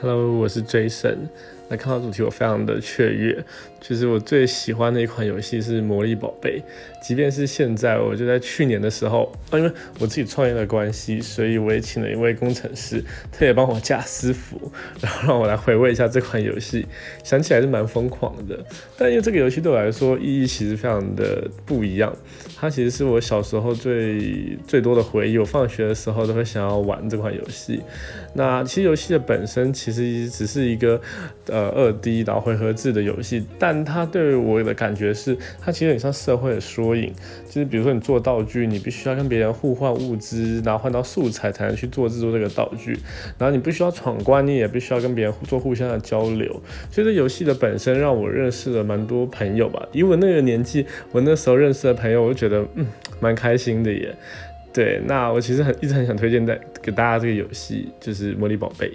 Hello，我是 Jason。那看到主题，我非常的雀跃。其实我最喜欢的一款游戏是《魔力宝贝》，即便是现在，我就在去年的时候，因为我自己创业的关系，所以我也请了一位工程师，特别帮我架私服，然后让我来回味一下这款游戏。想起来是蛮疯狂的，但因为这个游戏对我来说意义其实非常的不一样。它其实是我小时候最最多的回忆，我放学的时候都会想要玩这款游戏。那其实游戏的本身其实只是一个呃二 D 然后回合制的游戏，但它对我的感觉是，它其实很像社会的缩影。就是比如说你做道具，你必须要跟别人互换物资，然后换到素材才能去做制作这个道具。然后你不需要闯关，你也必须要跟别人做互相的交流。所以这游戏的本身让我认识了蛮多朋友吧。以我那个年纪，我那时候认识的朋友，我就觉得。嗯，蛮开心的耶。对，那我其实很一直很想推荐在给大家这个游戏，就是《魔力宝贝》。